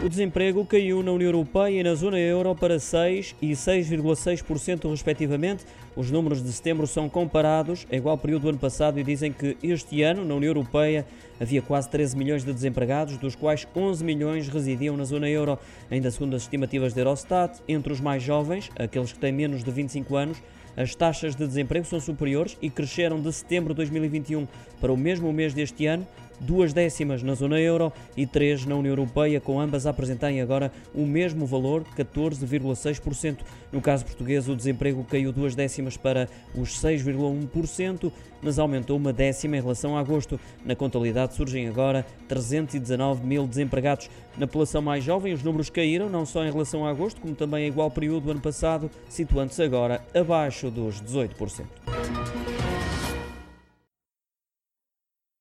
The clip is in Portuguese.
O desemprego caiu na União Europeia e na zona euro para 6 e 6,6% respectivamente. Os números de setembro são comparados a igual período do ano passado e dizem que este ano, na União Europeia, havia quase 13 milhões de desempregados, dos quais 11 milhões residiam na zona euro. Ainda segundo as estimativas da Eurostat, entre os mais jovens, aqueles que têm menos de 25 anos, as taxas de desemprego são superiores e cresceram de setembro de 2021 para o mesmo mês deste ano, duas décimas na zona euro e três na União Europeia, com ambas a apresentarem agora o mesmo valor, 14,6%. No caso português, o desemprego caiu duas décimas para os 6,1%, mas aumentou uma décima em relação a agosto. Na contabilidade surgem agora 319 mil desempregados. Na população mais jovem, os números caíram, não só em relação a agosto, como também a igual período do ano passado, situando-se agora abaixo dos 18%.